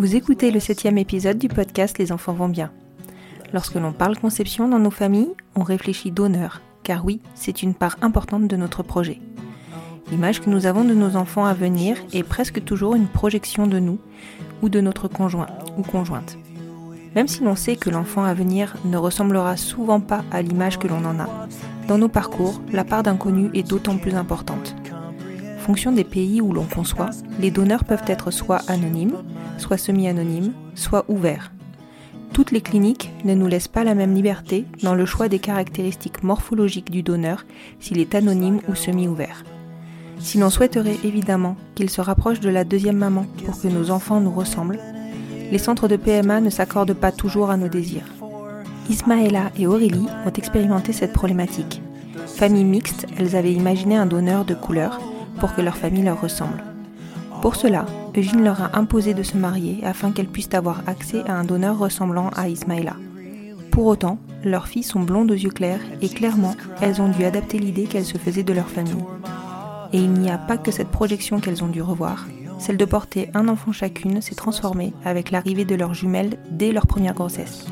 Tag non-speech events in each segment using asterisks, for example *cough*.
Vous écoutez le septième épisode du podcast Les enfants vont bien. Lorsque l'on parle conception dans nos familles, on réfléchit d'honneur, car oui, c'est une part importante de notre projet. L'image que nous avons de nos enfants à venir est presque toujours une projection de nous ou de notre conjoint ou conjointe. Même si l'on sait que l'enfant à venir ne ressemblera souvent pas à l'image que l'on en a, dans nos parcours, la part d'inconnu est d'autant plus importante. Fonction des pays où l'on conçoit, les donneurs peuvent être soit anonymes, soit semi-anonymes, soit ouverts. Toutes les cliniques ne nous laissent pas la même liberté dans le choix des caractéristiques morphologiques du donneur s'il est anonyme ou semi-ouvert. Si l'on souhaiterait évidemment qu'il se rapproche de la deuxième maman pour que nos enfants nous ressemblent, les centres de PMA ne s'accordent pas toujours à nos désirs. Ismaëla et Aurélie ont expérimenté cette problématique. Famille mixte, elles avaient imaginé un donneur de couleur pour que leur famille leur ressemble. Pour cela, Eugène leur a imposé de se marier afin qu'elles puissent avoir accès à un donneur ressemblant à Ismaëla. Pour autant, leurs filles sont blondes aux yeux clairs et clairement, elles ont dû adapter l'idée qu'elles se faisaient de leur famille. Et il n'y a pas que cette projection qu'elles ont dû revoir. Celle de porter un enfant chacune s'est transformée avec l'arrivée de leurs jumelles dès leur première grossesse.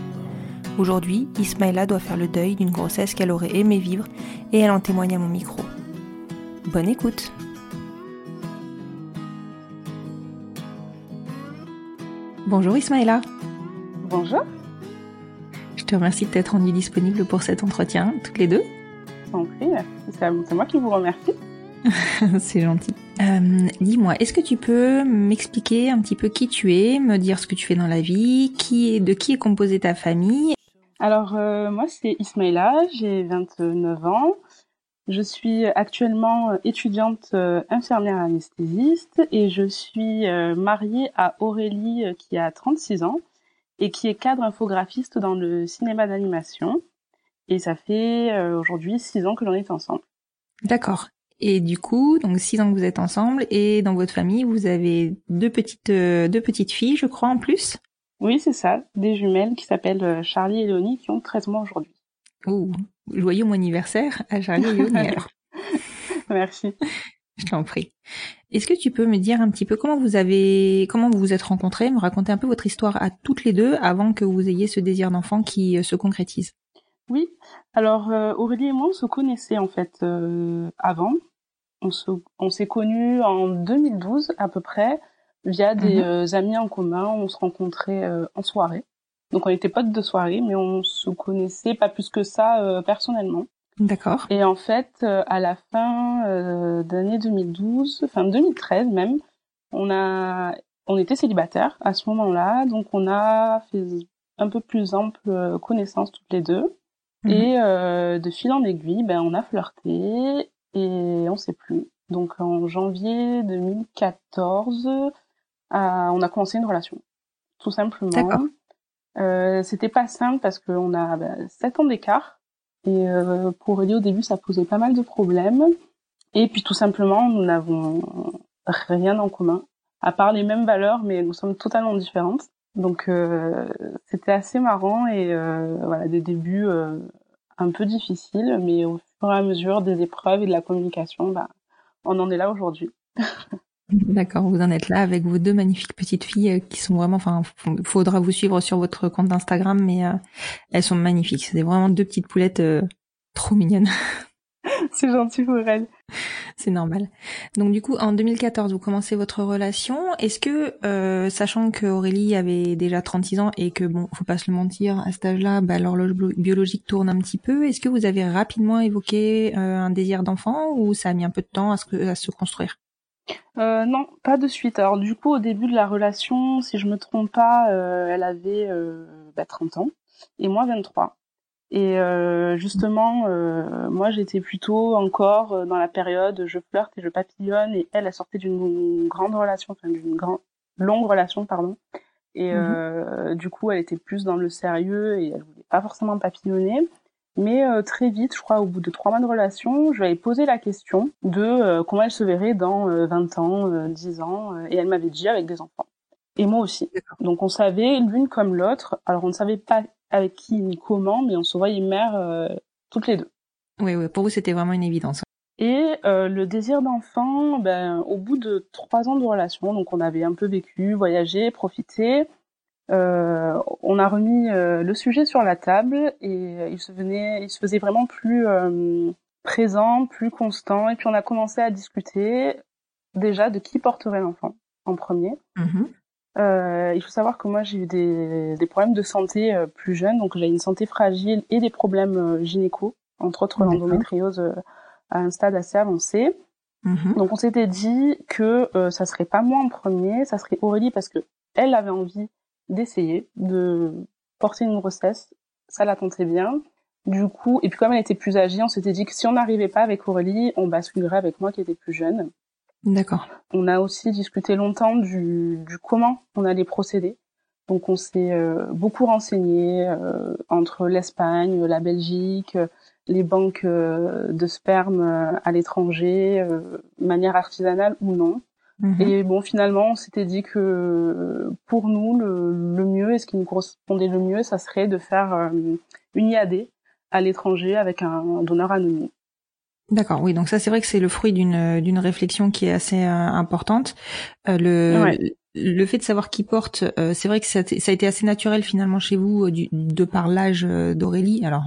Aujourd'hui, Ismaëla doit faire le deuil d'une grossesse qu'elle aurait aimé vivre et elle en témoigne à mon micro. Bonne écoute Bonjour Ismaëla Bonjour, Je te remercie de t'être rendue disponible pour cet entretien, toutes les deux. prie. C'est moi qui vous remercie. *laughs* C'est gentil. Euh, Dis-moi, est-ce que tu peux m'expliquer un petit peu qui tu es, me dire ce que tu fais dans la vie, qui est, de qui est composée ta famille? Alors, euh, moi, c'est Ismaïla, j'ai 29 ans. Je suis actuellement euh, étudiante euh, infirmière anesthésiste et je suis euh, mariée à Aurélie qui a 36 ans et qui est cadre infographiste dans le cinéma d'animation. Et ça fait aujourd'hui 6 ans que l'on est ensemble. D'accord. Et du coup, donc six ans que vous êtes ensemble et dans votre famille, vous avez deux petites deux petites filles, je crois en plus? Oui, c'est ça, des jumelles qui s'appellent Charlie et Léonie qui ont 13 mois aujourd'hui. Ouh, joyeux mon anniversaire à Charlie et alors. *laughs* Merci. Je t'en prie. Est-ce que tu peux me dire un petit peu comment vous avez, comment vous vous êtes rencontrés, me raconter un peu votre histoire à toutes les deux avant que vous ayez ce désir d'enfant qui euh, se concrétise? Oui, alors euh, Aurélie et moi, on se connaissait en fait euh, avant. On se, on s'est connus en 2012 à peu près via des Mhm. euh, amis en commun. On se rencontrait euh, en soirée. Donc on était potes de soirée, mais on se connaissait pas plus que ça euh, personnellement. D'accord. Et en fait, euh, à la fin euh, d'année 2012, enfin 2013 même, on a, on était célibataires à ce moment-là, donc on a fait un peu plus ample connaissance toutes les deux. Mhm. Et euh, de fil en aiguille, ben on a flirté et on sait plus. Donc en janvier 2014, euh, on a commencé une relation, tout simplement. D'accord. Euh, C'était pas simple parce qu'on a ben, 7 ans d'écart et euh, pour Aurélie au début ça posait pas mal de problèmes. Et puis tout simplement nous n'avons rien en commun, à part les mêmes valeurs, mais nous sommes totalement différentes. Donc euh, c'était assez marrant et euh, voilà des débuts euh, un peu difficiles, mais au fur et à mesure des épreuves et de la communication, bah, on en est là aujourd'hui. *laughs* D'accord, vous en êtes là avec vos deux magnifiques petites filles euh, qui sont vraiment, enfin, faudra vous suivre sur votre compte Instagram, mais euh, elles sont magnifiques. C'est vraiment deux petites poulettes euh, trop mignonnes. *laughs* C'est gentil pour elle. C'est normal. Donc du coup, en 2014, vous commencez votre relation. Est-ce que, euh, sachant que Aurélie avait déjà 36 ans et que bon, faut pas se le mentir, à cet âge-là, bah, l'horloge bio- biologique tourne un petit peu. Est-ce que vous avez rapidement évoqué un désir d'enfant ou ça a mis un peu de temps à se, à se construire? Euh, non, pas de suite. Alors du coup, au début de la relation, si je me trompe pas, euh, elle avait euh, bah, 30 ans et moi 23. Et euh, justement, euh, moi j'étais plutôt encore dans la période je flirte et je papillonne et elle, elle sortait d'une grande relation, enfin d'une grande longue relation, pardon. Et euh, du coup, elle était plus dans le sérieux et elle voulait pas forcément papillonner. Mais euh, très vite, je crois, au bout de trois mois de relation, je lui avais posé la question de euh, comment elle se verrait dans euh, 20 ans, euh, 10 ans, euh, et elle m'avait dit avec des enfants. Et moi aussi. Donc on savait l'une comme l'autre. Alors on ne savait pas avec qui ni comment, mais on se voyait mère toutes les deux. Oui, oui, pour vous c'était vraiment une évidence. Et le désir d'enfant, ben, au bout de trois ans de relation, donc on avait un peu vécu, voyagé, profité, euh, on a remis euh, le sujet sur la table et il se venait, il se faisait vraiment plus euh, présent, plus constant. Et puis on a commencé à discuter déjà de qui porterait l'enfant en premier. Mhm. Euh, il faut savoir que moi j'ai eu des, des problèmes de santé euh, plus jeune, donc j'ai une santé fragile et des problèmes euh, gynéco, entre autres l'endométriose euh, à un stade assez avancé. Mhm. Donc on s'était dit que euh, ça serait pas moi en premier, ça serait Aurélie parce que elle avait envie d'essayer de porter une grossesse, ça la tentait bien. Du coup, et puis comme elle était plus âgée, on s'était dit que si on n'arrivait pas avec Aurélie, on basculerait avec moi qui était plus jeune. D'accord. On a aussi discuté longtemps du, du comment on allait procéder. Donc on s'est euh, beaucoup renseigné euh, entre l'Espagne, la Belgique, les banques euh, de sperme euh, à l'étranger, euh, manière artisanale ou non. Et bon, finalement, on s'était dit que euh, pour nous, le, le mieux et ce qui nous correspondait le mieux, ça serait de faire euh, une IAD à l'étranger avec un donneur anonyme. D'accord, oui, donc ça c'est vrai que c'est le fruit d'une d'une réflexion qui est assez euh, importante. Euh, le Ouais. le fait de savoir qui porte, euh, c'est vrai que ça, ça a été assez naturel finalement chez vous euh, du, de par l'âge euh, d'Aurélie. Alors,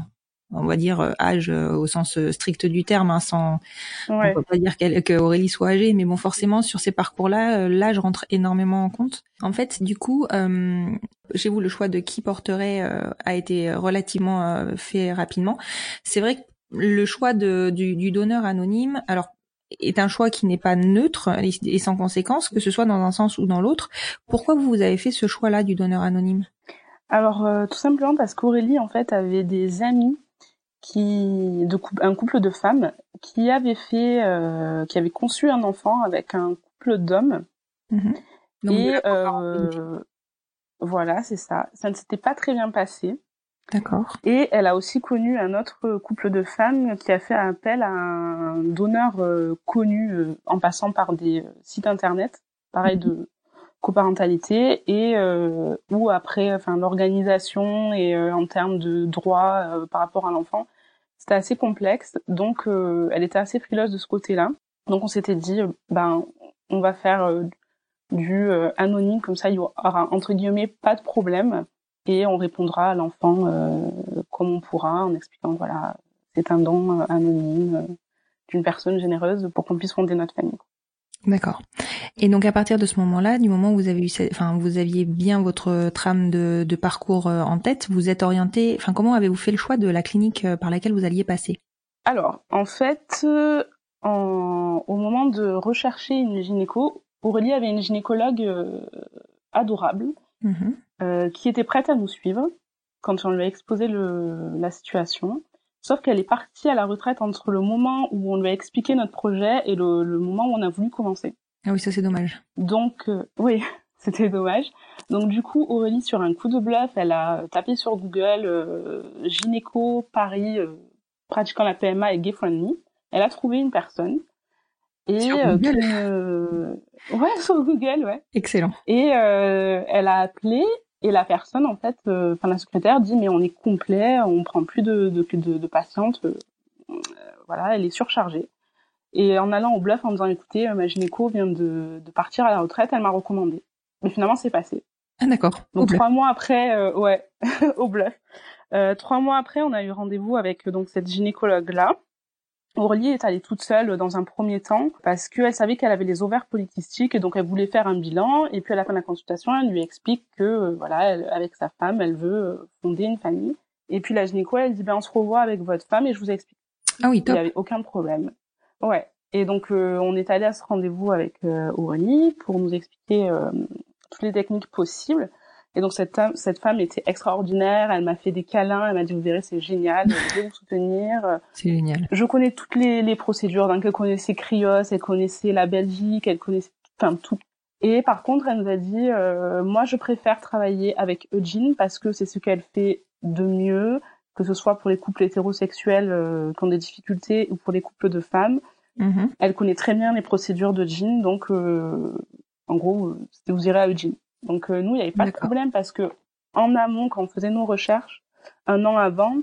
on va dire euh, âge euh, au sens euh, strict du terme, hein, sans Ouais. on peut pas dire qu'elle- que Aurélie soit âgée, mais bon, forcément sur ces parcours-là, l'âge rentre énormément en compte. En fait, du coup, euh, chez vous, le choix de qui porterait euh, a été relativement euh, fait rapidement. C'est vrai que le choix de, du, du donneur anonyme, alors est un choix qui n'est pas neutre et, sans conséquence, que ce soit dans un sens ou dans l'autre. Pourquoi vous vous avez fait ce choix-là du donneur anonyme? Alors, euh, tout simplement parce qu'Aurélie, en fait, avait des amis qui, de un couple de femmes qui avaient fait, euh, qui avaient conçu un enfant avec un couple d'hommes. Mhm. Et euh, voilà, c'est ça. Ça ne s'était pas très bien passé. D'accord. Et elle a aussi connu un autre couple de femmes qui a fait appel à un donneur euh, connu euh, en passant par des euh, sites internet, pareil de coparentalité, et euh, où après, enfin l'organisation et euh, en termes de droits euh, par rapport à l'enfant, c'était assez complexe. Donc, euh, elle était assez frileuse de ce côté-là. Donc, on s'était dit, euh, ben, on va faire euh, du anonyme comme ça, il y aura entre guillemets pas de problème et on répondra à l'enfant comme on pourra en expliquant voilà c'est un don anonyme d'une personne généreuse pour qu'on puisse fonder notre famille. D'accord. Et donc à partir de ce moment-là, du moment où vous avez eu, enfin vous aviez bien votre trame de, de parcours euh, en tête, vous êtes orienté. Enfin comment avez-vous fait le choix de la clinique euh, par laquelle vous alliez passer? Alors, en fait, euh, en, au moment de rechercher une gynéco, Aurélie avait une gynécologue euh, adorable euh, qui était prête à nous suivre quand on lui a exposé le, la situation. Sauf qu'elle est partie à la retraite entre le moment où on lui a expliqué notre projet et le, le moment où on a voulu commencer. Ah oui, ça c'est dommage. Donc, euh, oui, *laughs* c'était dommage. Donc, du coup, Aurélie, sur un coup de bluff, elle a tapé sur Google euh, gynéco Paris euh, pratiquant la PMA et gay friendly. Elle a trouvé une personne. Et Sur Google *laughs* ouais, sur Google, ouais. Excellent. Et elle a appelé et la personne, en fait, euh, enfin la secrétaire dit mais on est complet, on prend plus de de, de, de patientes, euh, voilà, elle est surchargée. Et en allant au bluff en disant écoutez, euh, ma gynéco vient de, de partir à la retraite, elle m'a recommandé. Mais finalement c'est passé. Ah d'accord. Donc Au bluff. trois mois après, euh, ouais, *laughs* au bluff. Euh, trois mois après, on a eu rendez-vous avec euh, donc cette gynécologue là. Aurélie est allée toute seule dans un premier temps parce qu'elle savait qu'elle avait les ovaires polykystiques et donc elle voulait faire un bilan. Et puis à la fin de la consultation, elle lui explique que euh, voilà, elle- avec sa femme, elle veut euh, fonder une famille. Et puis la gynéco, elle dit ben on se revoit avec votre femme et je vous explique. Ah oui, Il n'y avait aucun problème. Ouais. Et donc euh, on est allé à ce rendez-vous avec euh, Aurélie pour nous expliquer euh, toutes les techniques possibles. Et donc cette, femme- cette femme était extraordinaire. Elle m'a fait des câlins. Elle m'a dit vous verrez c'est génial. Je vais vous soutenir. C'est génial. Je connais toutes les, les procédures. Donc elle connaissait Cryos, elle connaissait la Belgique, elle connaissait enfin tout. Et par contre, elle nous a dit, euh, moi, je préfère travailler avec Eugene parce que c'est ce qu'elle fait de mieux, que ce soit pour les couples hétérosexuels euh, qui ont des difficultés ou pour les couples de femmes. Mhm. Elle connaît très bien les procédures de Jean, donc euh, en gros, euh, vous irez à Eugene. Donc euh, nous, il n'y avait pas de problème parce que en amont, quand on faisait nos recherches, un an avant,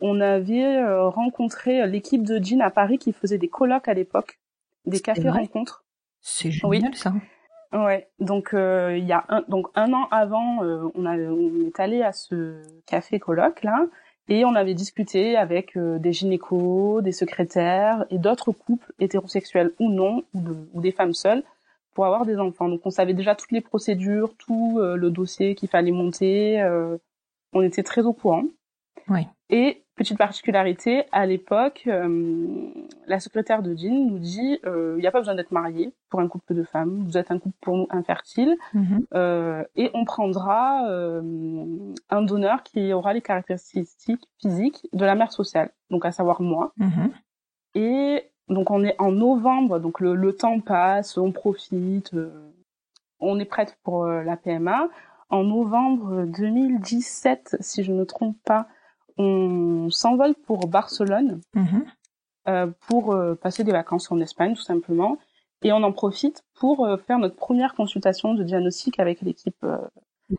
on avait euh, rencontré l'équipe de Jean à Paris qui faisait des colloques à l'époque, des cafés rencontres. C'est Oui. génial ça. Ouais, donc euh, il y a un donc un an avant, euh, on a on est allé à ce café colloque là et on avait discuté avec euh, des gynécos, des secrétaires et d'autres couples hétérosexuels ou non ou, de- ou des femmes seules pour avoir des enfants. Donc on savait déjà toutes les procédures, tout euh, le dossier qu'il fallait monter. euh, on était très au courant. Oui. Et petite particularité, à l'époque, euh, la secrétaire de Jean nous dit euh, il n'y a pas besoin d'être marié pour un couple de femmes. Vous êtes un couple pour nous infertile euh, et on prendra euh, un donneur qui aura les caractéristiques physiques de la mère sociale, donc à savoir moi. Mhm. Et donc on est en novembre, donc le, le temps passe, on profite, euh, on est prête pour euh, la PMA. En novembre 2017, si je ne me trompe pas, on s'envole pour Barcelone Mhm. euh, pour euh, passer des vacances en Espagne tout simplement. Et on en profite pour euh, faire notre première consultation de diagnostic avec l'équipe euh,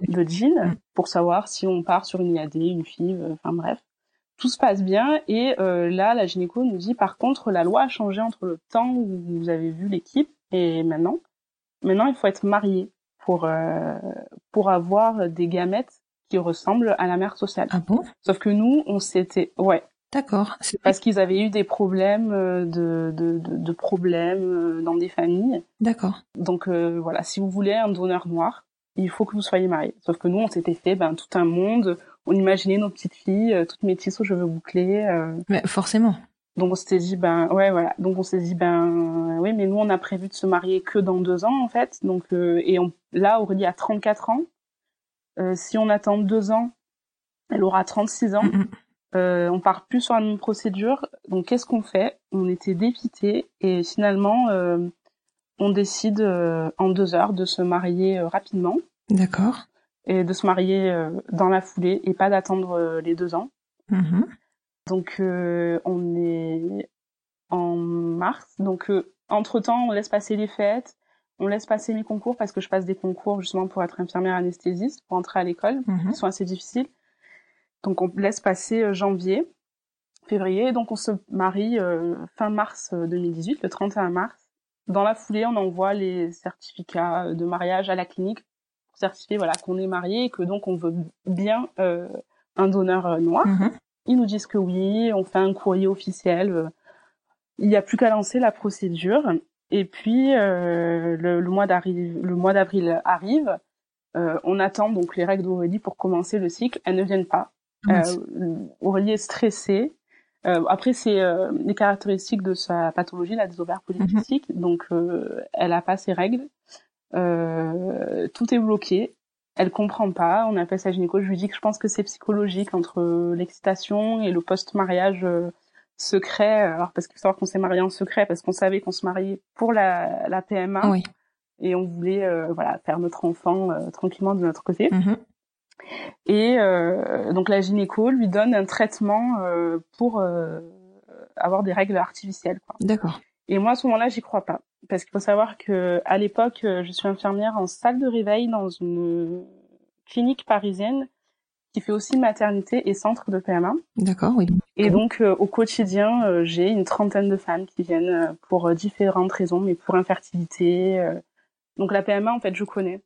de Jean Mm. pour savoir si on part sur une IAD, une FIV, enfin bref. Tout se passe bien et euh, là la gynéco nous dit par contre la loi a changé entre le temps où vous avez vu l'équipe et maintenant. Maintenant il faut être marié pour euh, pour avoir des gamètes qui ressemblent à la mère sociale. Ah bon? Sauf que nous on s'était ouais D'accord. C'est parce qu'ils avaient eu des problèmes euh, de, de, de, de problèmes euh, dans des familles. D'accord. Donc euh, voilà, si vous voulez un donneur noir, il faut que vous soyez marié. Sauf que nous, on s'était fait ben, tout un monde. On imaginait nos petites filles, euh, toutes métisses aux cheveux bouclés. euh. Mais forcément. donc on s'était dit ben ouais voilà. Donc on s'est dit ben oui, mais nous on a prévu de se marier que dans deux ans en fait. Donc euh, et on, là Aurélie a 34 ans. Euh, si on attend deux ans, elle aura 36 ans. Euh, on part plus sur la même procédure. Donc qu'est-ce qu'on fait? On était dépités et finalement euh, on décide euh, en deux heures de se marier euh, rapidement D'accord. Et de se marier euh, dans la foulée et pas d'attendre euh, les deux ans. Mhm. Donc euh, on est en mars. Donc entre temps on laisse passer les fêtes, on laisse passer les concours parce que je passe des concours justement pour être infirmière anesthésiste pour entrer à l'école Mhm. qui sont assez difficiles. Donc on laisse passer janvier, février, donc on se marie euh, fin mars euh, 2018, le 31 mars. Dans la foulée, on envoie les certificats de mariage à la clinique pour certifier voilà qu'on est marié et que donc on veut bien euh, un donneur euh, noir. Mhm. Ils nous disent que oui, on fait un courrier officiel. euh, Il n'y a plus qu'à lancer la procédure. Et puis euh, le, le mois d'avril, arrive. Euh, on attend donc les règles d'Aurélie pour commencer le cycle. Elles ne viennent pas. Euh, Aurélie est stressée. Euh, après, c'est les caractéristiques de sa pathologie, la des ovaires polykystiques. Donc, elle a pas ses règles. Euh, tout est bloqué. Elle comprend pas. On appelle ça gynéco. Je lui dis que je pense que c'est psychologique entre l'excitation et le post-mariage secret. Alors, parce qu'il faut savoir qu'on s'est marié en secret parce qu'on savait qu'on se mariait pour la, la PMA. Oui. Et on voulait, voilà, faire notre enfant tranquillement de notre côté. Mhm. Et euh, donc la gynéco lui donne un traitement euh, pour euh, avoir des règles artificielles. D'accord. Et moi à ce moment-là, j'y crois pas, parce qu'il faut savoir que à l'époque, je suis infirmière en salle de réveil dans une clinique parisienne qui fait aussi maternité et centre de PMA. D'accord, oui. Et donc au quotidien, j'ai une trentaine de femmes qui viennent pour différentes raisons, mais pour infertilité. donc la PMA, en fait, je connais.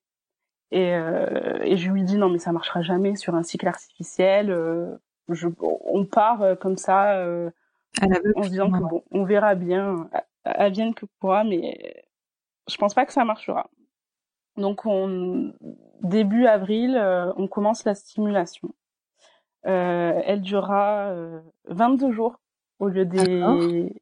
Et, euh, et je lui dis non mais ça marchera jamais sur un cycle artificiel. Euh, je, on part euh, comme ça euh, en se disant que bon, on verra bien, advienne que pourra, mais je pense pas que ça marchera. Donc on, début avril, on commence la stimulation. elle durera 22 jours au lieu des,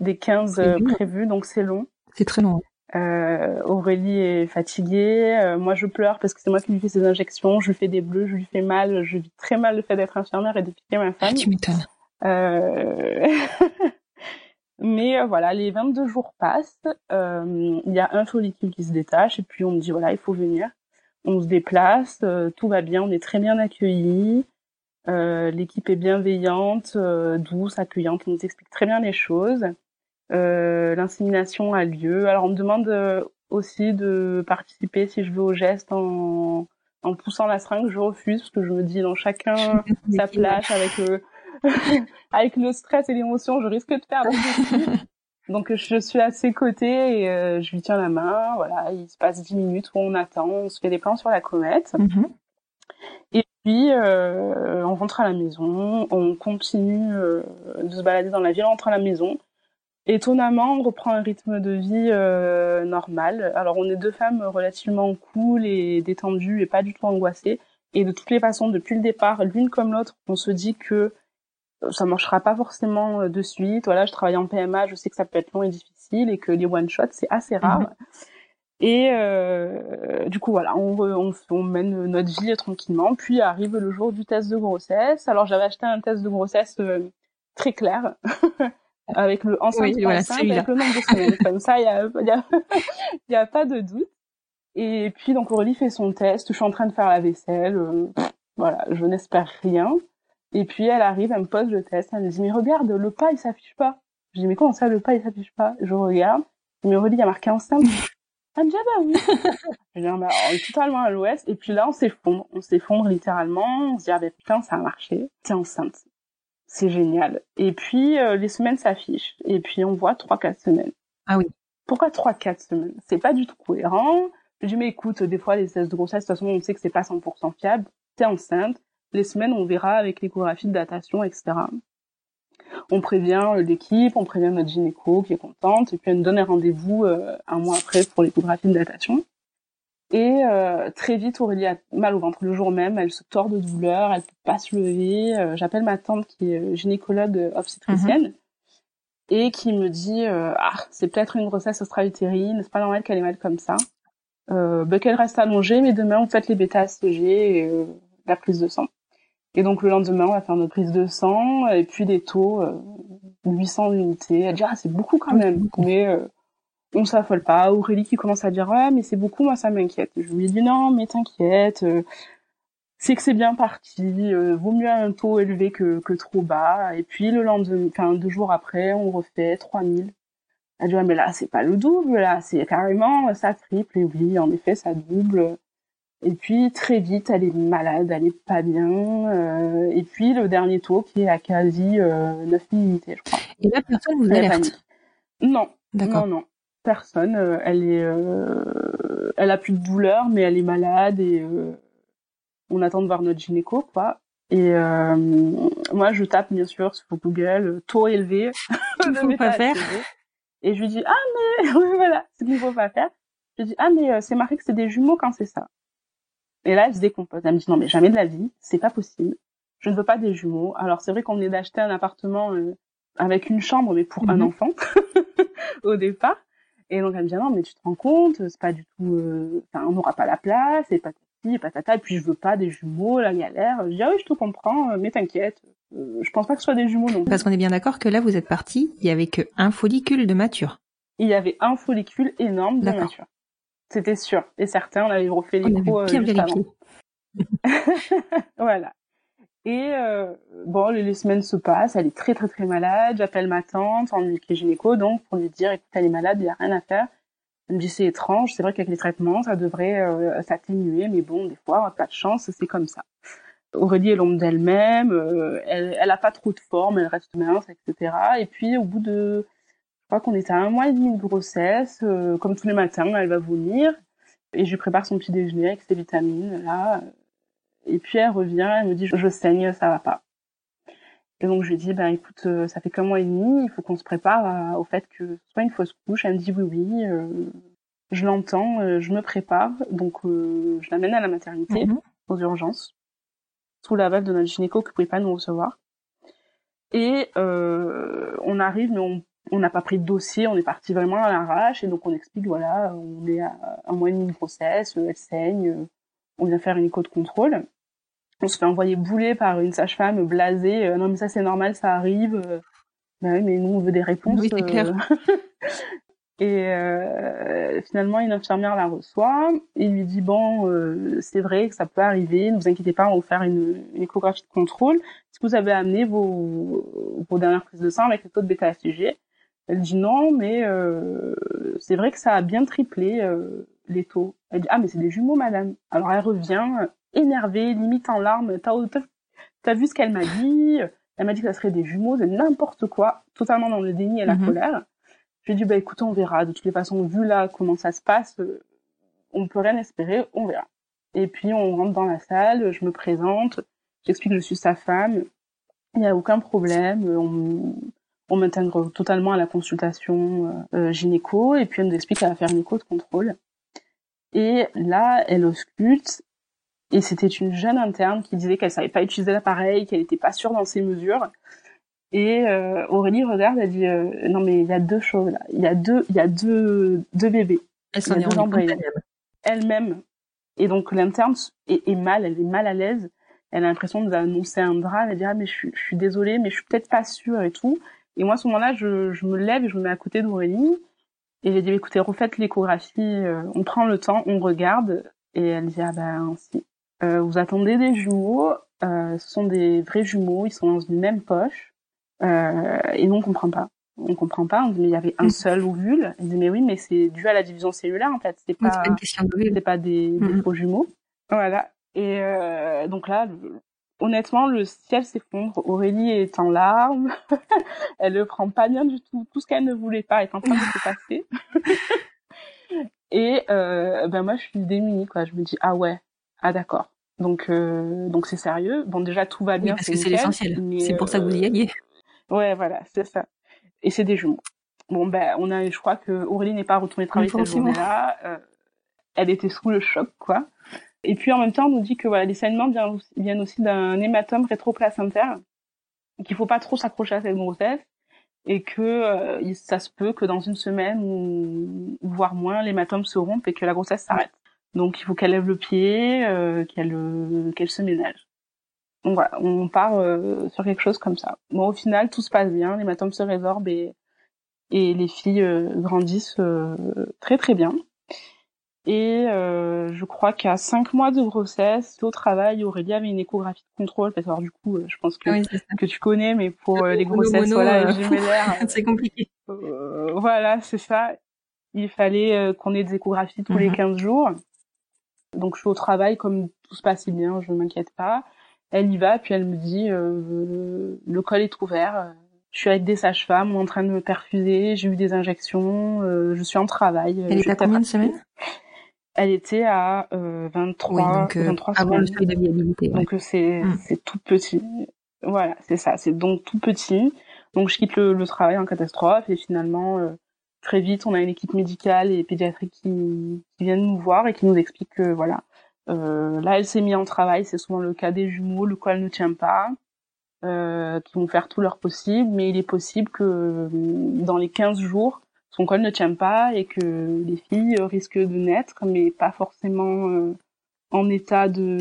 des 15 prévus, donc c'est long. C'est très long. Euh, Aurélie est fatiguée. Euh, moi, je pleure parce que c'est moi qui lui fais ses injections. Je lui fais des bleus, je lui fais mal. Je vis très mal le fait d'être infirmière et de piquer ma femme. Ah, tu m'étonnes. *laughs* Euh... Mais euh, voilà, les 22 jours passent. Il y a un follicule qui se détache et puis on me dit voilà, il faut venir. On se déplace, tout va bien, on est très bien accueillis. L'équipe est bienveillante, douce, accueillante. On nous explique très bien les choses. Euh, l'insémination a lieu. Alors on me demande euh, aussi de participer si je veux au geste en, en poussant la seringue. Je refuse parce que je me dis dans chacun *laughs* sa place avec le *laughs* avec le stress et l'émotion, je risque de perdre. *laughs* Donc je suis à ses côtés et euh, je lui tiens la main. Voilà, il se passe dix minutes où on attend, on se fait des plans sur la comète. Mm-hmm. Et puis euh, on rentre à la maison, on continue de se balader dans la ville, on rentre à la maison. Étonnamment, on reprend un rythme de vie euh, normal. Alors, on est deux femmes relativement cool et détendues et pas du tout angoissées. Et de toutes les façons, depuis le départ, l'une comme l'autre, on se dit que euh, ça marchera pas forcément euh, de suite. Voilà, je travaille en PMA, je sais que ça peut être long et difficile et que les one shots c'est assez rare. Mhm. Et euh, du coup, voilà, on, on, on, mène notre vie tranquillement. Puis arrive le jour du test de grossesse. Alors, j'avais acheté un test de grossesse euh, très clair. *laughs* avec le enceinte oui, voilà, avec le nombre de semaines. *laughs* Comme ça, il y a, y, a, *laughs* y a pas de doute. Et puis donc Aurélie fait son test. Je suis en train de faire la vaisselle. Euh, voilà, je n'espère rien. Et puis elle arrive, elle me pose le test. Elle me dit mais regarde, le pas il s'affiche pas. Je dis mais comment ça le pas il s'affiche pas? Je regarde. Mais Aurélie il y a marqué enceinte. Elle me dit ah bah oui. *laughs* je dis ah, bah, on est totalement à l'ouest. Et puis là on s'effondre, on s'effondre littéralement. On se dit ah bah putain ça a marché. T'es enceinte c'est génial. Et puis euh, les semaines s'affichent et puis on voit trois quatre semaines. Ah oui. Pourquoi trois quatre semaines? C'est pas du tout cohérent. Je dis mais écoute, des fois les tests de grossesse de toute façon on sait que c'est pas 100% fiable. T'es enceinte, les semaines on verra avec l'échographie de datation etc. On prévient euh, l'équipe, on prévient notre gynéco qui est contente et puis elle nous donne un rendez-vous euh, un mois après pour l'échographie de datation. Et euh, très vite, Aurélie a mal au ventre le jour même. Elle se tord de douleur, elle peut pas se lever. Euh, j'appelle ma tante qui est gynécologue obstétricienne mhm. et qui me dit ah c'est peut-être une grossesse extra-utérine, c'est pas normal qu'elle ait mal comme ça. Euh, bah, qu'elle reste allongée, mais demain on fait les bêta-HCG et la prise de sang. Et donc le lendemain on va faire notre prise de sang et puis des taux 800 unités. Elle dit ah c'est beaucoup quand même, mais on s'affole pas. Aurélie qui commence à dire ouais mais c'est beaucoup, moi ça m'inquiète. Je lui dis non mais t'inquiète, euh, c'est que c'est bien parti, euh, vaut mieux un taux élevé que, que trop bas. Et puis le lendemain, enfin deux jours après, on refait 3000. Elle dit ouais mais là c'est pas le double, là c'est carrément ça triple. Et oui en effet ça double. Et puis très vite elle est malade, elle est pas bien. Euh, et puis le dernier taux qui est à quasi 9000 unités je crois. Et là personne vous alerte Non, non, non personne. Euh, elle est, euh, elle a plus de douleur, mais elle est malade et euh, on attend de voir notre gynéco, quoi. Et moi, je tape bien sûr sur Google taux élevé. *laughs* faut pas faire. Et je lui dis ah mais *laughs* voilà, c'est ce qu'il faut pas faire. Je lui dis ah mais c'est marqué que c'est des jumeaux quand c'est ça. Et là, elle se décompose. Elle me dit non mais jamais de la vie, c'est pas possible. Je ne veux pas des jumeaux. Alors c'est vrai qu'on venait d'acheter un appartement avec une chambre, mais pour un Mhm. enfant *laughs* au départ. Et donc elle me dit ah non mais tu te rends compte, c'est pas du tout, euh, enfin on n'aura pas la place, et patati, et patata, et puis je veux pas des jumeaux, la galère. Je dis ah oui je te comprends, euh, mais t'inquiète, euh, je pense pas que ce soit des jumeaux non. Parce qu'on est bien d'accord que là, vous êtes parti, il y avait que un follicule de mature. Il y avait un follicule énorme de mature. C'était sûr et certain, on avait refait On l'écho avait euh, bien vérifié. *laughs* voilà. Et euh, bon, les, les semaines se passent, elle est très très très malade. J'appelle ma tante, en qui est gynéco, donc pour lui dire, écoute, elle est malade, il n'y a rien à faire. Elle me dit, c'est étrange, c'est vrai qu'avec les traitements, ça devrait euh, s'atténuer, mais bon, des fois, pas de chance, c'est comme ça. Aurélie est l'ombre d'elle-même, euh, elle, elle a pas trop de forme, elle reste mince, etc. Et puis, au bout de, crois qu'on était à un mois et demi de grossesse, euh, comme tous les matins, elle va vomir, et je lui prépare son petit déjeuner avec ses vitamines, là, et puis elle revient, elle me dit je, je saigne, ça va pas. Et donc je lui dis ben écoute, euh, ça fait qu'un mois et demi, il faut qu'on se prépare à- au fait que ce soit une fausse couche. Elle me dit oui oui, euh, je l'entends, euh, je me prépare. Donc euh, je l'amène à la maternité Mhm. aux urgences sous la valve de notre gynéco qui pouvait pas nous recevoir. Et euh, on arrive, mais on on n'a pas pris de dossier, on est parti vraiment à l'arrache et donc on explique voilà, on est à un mois et demi de grossesse, euh, elle saigne, euh, on vient faire une écho de contrôle. On se fait envoyer bouler par une sage-femme blasée. euh, non mais ça c'est normal, ça arrive. Bah oui, mais nous on veut des réponses. Oui, c'est clair. *laughs* Et euh, finalement une infirmière la reçoit et lui dit bon euh, c'est vrai que ça peut arriver, ne vous inquiétez pas, on va vous faire une, une échographie de contrôle. Est-ce que vous avez amené vos, vos dernières prises de sang avec le taux de bêta-FIG Elle dit non, mais euh, c'est vrai que ça a bien triplé euh, les taux. Elle dit ah mais c'est des jumeaux madame. Alors elle revient énervée, limite en larmes. T'as t'as- vu ce qu'elle m'a dit? Elle m'a dit que ça serait des jumeaux, c'est n'importe quoi, totalement dans le déni et la Mhm. colère. Je lui ai dit bah écoute on verra. De toutes les façons vu là comment ça se passe, on peut rien espérer, on verra. Et puis on rentre dans la salle, je me présente, j'explique que je suis sa femme, il n'y a aucun problème, on, on m'intègre totalement à la consultation euh, gynéco, et puis elle nous explique qu'elle va faire une écho de contrôle. Et là, elle ausculte, et c'était une jeune interne qui disait qu'elle savait pas utiliser l'appareil, qu'elle n'était pas sûre dans ses mesures. Et euh, Aurélie regarde, elle dit euh, non mais il y a deux choses là, il y a deux, il y a deux, deux bébés Elle s'en est rendue elle-même. elle-même. Et donc l'interne est, est mal, elle est mal à l'aise. Elle a l'impression de nous annoncer un drame. Elle dit ah mais je suis, je suis désolée, mais je suis peut-être pas sûre et tout. Et moi à ce moment-là, je, je me lève et je me mets à côté d'Aurélie. Et j'ai dit écoutez, refaites l'échographie, euh, on prend le temps, on regarde. Et elle dit ah ben si. Euh, vous attendez des jumeaux, euh, ce sont des vrais jumeaux, ils sont dans une même poche. Euh, et nous on comprend pas. On comprend pas. On dit mais il y avait un Mm. seul ovule. Elle dit mais oui, mais c'est dû à la division cellulaire en fait. C'est pas pas une question de c'est pas des, des Mhm. faux jumeaux. Voilà. Et euh, donc là, honnêtement, le ciel s'effondre. Aurélie est en larmes. *laughs* elle le prend pas bien du tout. Tout ce qu'elle ne voulait pas est en train de se passer. *laughs* Et euh, ben moi, je suis démunie, quoi. Je me dis ah ouais, ah d'accord. Donc euh, donc c'est sérieux. Bon déjà tout va Oui, bien. parce que c'est l'essentiel. C'est pour ça que vous y euh, alliez. Ouais, voilà, c'est ça. Et c'est des jumeaux. Bon, ben, on a, je crois que Aurélie n'est pas retournée travailler cette journée-là. Euh, elle était sous le choc, quoi. Et puis, en même temps, on nous dit que voilà, les saignements viennent aussi, d'un hématome rétroplacentaire, qu'il faut pas trop s'accrocher à cette grossesse, et que euh, ça se peut que dans une semaine ou, voire moins, l'hématome se rompe et que la grossesse s'arrête. Donc, il faut qu'elle lève le pied, euh, qu'elle euh, qu'elle se ménage. Donc voilà, on part sur quelque chose comme ça. Bon, au final, tout se passe bien, l'hématome se résorbe et, les filles grandissent très très bien. Et euh, je crois qu'à cinq mois de grossesse, au travail, Aurélie avait une échographie de contrôle. Parce que alors du coup, euh, je pense que, Oui, que tu connais, mais pour euh, les Mono, grossesses, voilà, euh, *laughs* c'est compliqué. euh, voilà, c'est ça. Il fallait qu'on ait des échographies tous les Mhm. 15 jours. Donc je suis au travail, comme tout se passait bien, je ne m'inquiète pas. Elle y va, puis elle me dit, euh, le col est ouvert, je suis avec des sages-femmes, en train de me perfuser, j'ai eu des injections, euh, je suis en travail. Elle est à combien de semaines? Elle était à euh, 23, Oui, donc euh, 23 avant le semaines. seuil de viabilité. ouais. Donc euh, c'est Mm. c'est tout petit. Voilà, c'est ça, c'est donc tout petit. Donc je quitte le, le travail en catastrophe et finalement euh, très vite on a une équipe médicale et pédiatrique qui, qui viennent nous voir et qui nous expliquent que voilà, euh, là elle s'est mise en travail, c'est souvent le cas des jumeaux, le col ne tient pas. euh, qui vont faire tout leur possible, mais il est possible que dans les 15 jours, son col ne tient pas et que les filles risquent de naître, mais pas forcément en état de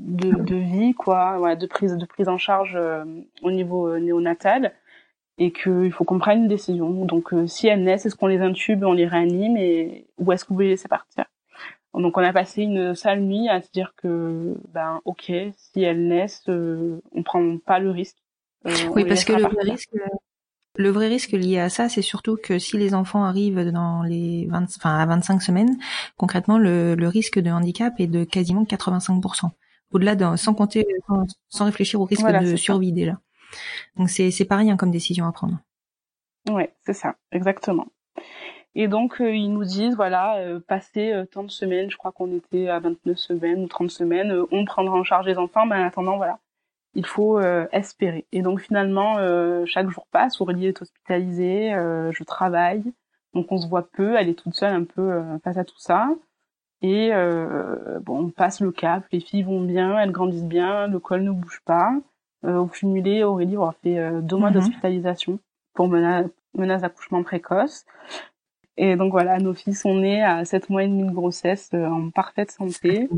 de, de, vie quoi. Ouais, de prise de prise en charge euh, au niveau euh, néonatal. Et qu'il faut qu'on prenne une décision. Donc euh, si elles naissent est-ce qu'on les intube on les réanime et ou est-ce qu'on veut les laisser partir? Donc on a passé une sale nuit à se dire que ben ok si elles naissent on prend pas le risque oui parce que le risque le vrai risque lié à ça, c'est surtout que si les enfants arrivent dans les 20, enfin à 25 semaines, concrètement, le, le risque de handicap est de quasiment 85%. Au-delà d'un, sans compter, sans, réfléchir au risque de survie déjà. Donc c'est c'est pas rien comme décision à prendre. Ouais, c'est ça, exactement. Et donc euh, ils nous disent voilà, euh, passer euh, tant de semaines, je crois qu'on était à 29 semaines ou 30 semaines, on prendra en charge les enfants, mais en attendant voilà, il faut euh, espérer. Et donc finalement, euh, chaque jour passe, Aurélie est hospitalisée, euh, je travaille, donc on se voit peu, elle est toute seule un peu face à tout ça. Et bon, on passe le cap, les filles vont bien, elles grandissent bien, le col ne bouge pas. au cumulé, Aurélie aura fait deux mois mhm. d'hospitalisation pour menace, menace d'accouchement précoce. Et donc voilà, nos filles sont nées à sept mois et demi de grossesse en parfaite santé.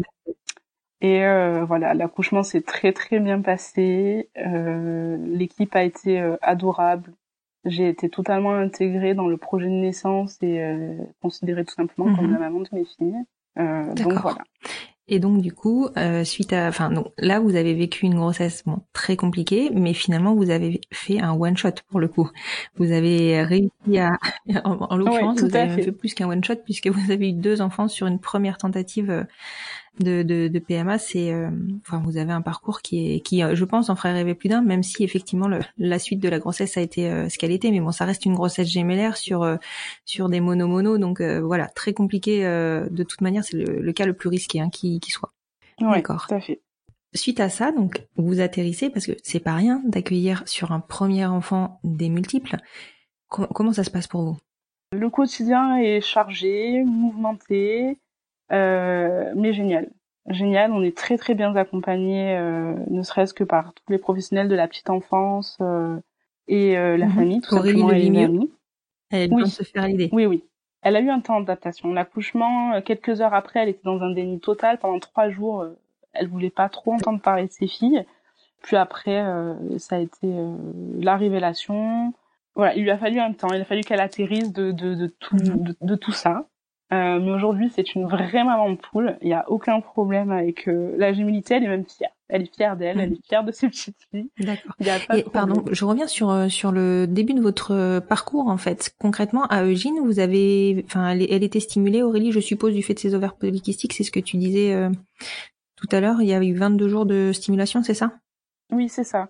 Et euh, voilà, l'accouchement s'est très très bien passé. Euh, L'équipe a été euh, adorable. J'ai été totalement intégrée dans le projet de naissance et euh, considérée tout simplement comme mhm. la maman de mes filles. Euh, donc voilà. Et donc du coup, euh, suite à, enfin donc là vous avez vécu une grossesse bon très compliquée, mais finalement vous avez fait un one shot pour le coup. Vous avez réussi à, *laughs* en, l'occurrence vous avez fait. fait plus qu'un one shot puisque vous avez eu deux enfants sur une première tentative de, de, de PMA, c'est, euh, enfin, vous avez un parcours qui est, qui, euh, je pense, en ferait rêver plus d'un, même si effectivement le, la suite de la grossesse a été euh, ce qu'elle était, mais bon, ça reste une grossesse gémellaire sur sur des mono-mono, donc voilà, très compliqué. de toute manière, c'est le, cas le plus risqué hein, qui, qui soit. D'accord. Tout à fait. Suite à ça, donc vous atterrissez parce que c'est pas rien d'accueillir sur un premier enfant des multiples. comment ça se passe pour vous? Le quotidien est chargé, mouvementé. Euh, mais génial. Génial, on est très très bien accompagnés, euh, ne serait-ce que par tous les professionnels de la petite enfance euh, et la mhm. famille, tout simplement, et les amis. Elle oui. se faire l'idée. Oui, oui. Elle a eu un temps d'adaptation. L'accouchement, quelques heures après, elle était dans un déni total. Pendant trois jours, elle voulait pas trop entendre parler de ses filles. Puis après, ça a été la révélation. Voilà, il lui a fallu un temps. Il a fallu qu'elle atterrisse de, de, de tout, mhm. de, tout ça. Euh, mais aujourd'hui, c'est une vraie maman poule. Il n'y a aucun problème avec euh, la gémilité. Elle est même fière. Elle est fière d'elle. Elle est fière de ses petites filles. D'accord. Et pardon, je reviens sur euh, sur le début de votre euh, parcours en fait. Concrètement, à Eugène, vous avez, enfin, elle, elle, était stimulée, Aurélie, je suppose, du fait de ses ovaires polykystiques. C'est ce que tu disais tout à l'heure. Il y a eu 22 jours de stimulation, c'est ça? Oui, c'est ça.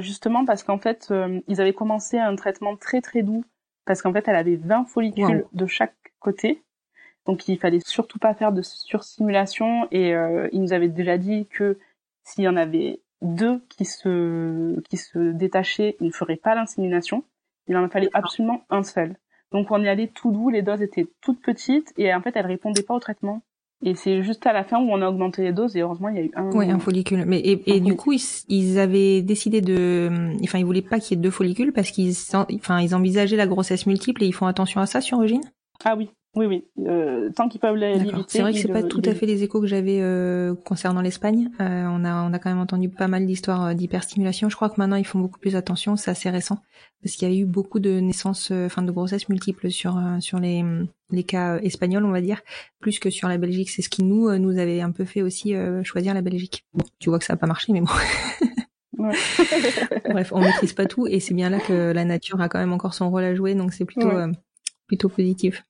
justement parce qu'en fait, ils avaient commencé un traitement très très doux parce qu'en fait, elle avait 20 follicules de chaque côté. Donc il fallait surtout pas faire de surstimulation et euh, il nous avait déjà dit que s'il y en avait deux qui se qui se détachaient, il ne ferait pas l'insémination. Il en fallait absolument un seul. Donc on y allait tout doux, les doses étaient toutes petites et en fait elles répondaient pas au traitement. Et c'est juste à la fin où on a augmenté les doses et heureusement il y a eu un. Oui, un follicule. Mais et, du coup ils, ils, avaient décidé de, enfin ils voulaient pas qu'il y ait deux follicules parce qu'ils, enfin ils envisageaient la grossesse multiple et ils font attention à ça sur Eugène? Ah oui, oui, oui. Euh, tant qu'ils peuvent l'éviter. C'est vrai que c'est pas tout à fait les échos que j'avais euh, concernant l'Espagne. Euh, on a on a quand même entendu pas mal d'histoires euh, d'hyperstimulation. Je crois que maintenant ils font beaucoup plus attention. C'est assez récent parce qu'il y a eu beaucoup de naissances, euh, enfin de grossesses multiples sur sur les les cas espagnols, on va dire, plus que sur la Belgique. C'est ce qui nous nous avait un peu fait aussi choisir la Belgique. Bon, tu vois que ça a pas marché, mais bon. *laughs* Bref, on maîtrise pas tout et c'est bien là que la nature a quand même encore son rôle à jouer, donc c'est plutôt plutôt positif.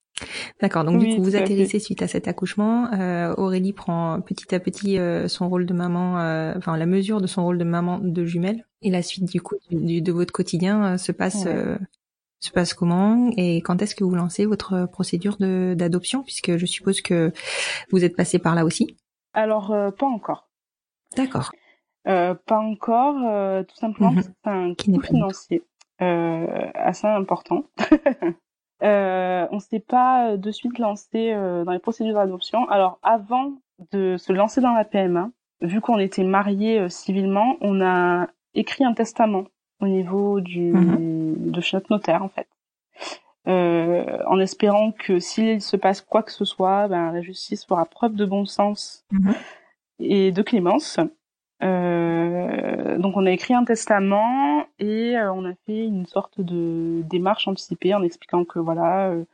D'accord, donc du coup vous atterrissez suite à cet accouchement. Euh, Aurélie prend petit à petit euh, son rôle de maman, euh, enfin la mesure de son rôle de maman de jumelle. Et la suite du coup de votre quotidien se passe se passe comment? Et quand est-ce que vous lancez votre procédure d'adoption? Puisque je suppose que vous êtes passé par là aussi. Alors pas encore. D'accord. pas encore, tout simplement mhm. c'est un coût financier assez important. *laughs* Euh, on s'est pas euh, de suite lancé euh, dans les procédures d'adoption. Alors avant de se lancer dans la PMA, vu qu'on était mariés civilement, on a écrit un testament au niveau du Mhm. de chez notre notaire en fait. Euh, en espérant que s'il se passe quoi que ce soit, ben, la justice fera preuve de bon sens Mhm. et de clémence. Euh, donc on a écrit un testament et euh, on a fait une sorte de démarche anticipée en expliquant que voilà, euh,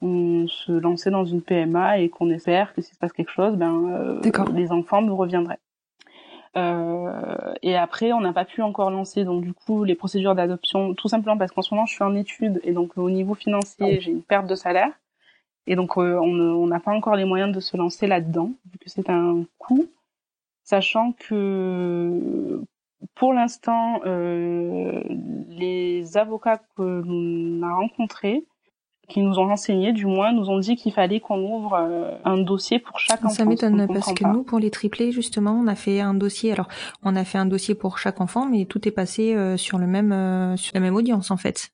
on se lançait dans une PMA et qu'on espère que s'il se passe quelque chose, ben euh, les enfants nous reviendraient. Euh, et après, on n'a pas pu encore lancer donc du coup les procédures d'adoption, tout simplement parce qu'en ce moment je suis en études et donc au niveau financier j'ai une perte de salaire. Et donc on n'a pas encore les moyens de se lancer là-dedans vu que c'est un coût, sachant que pour l'instant euh, les avocats que l'on a rencontrés qui nous ont renseigné, du moins, nous ont dit qu'il fallait qu'on ouvre euh, un dossier pour chaque enfant. Ça m'étonne parce que pas. nous, pour les triplés, justement, on a fait un dossier. Alors, on a fait un dossier pour chaque enfant, mais tout est passé euh, sur le même, euh, sur la même audience en fait.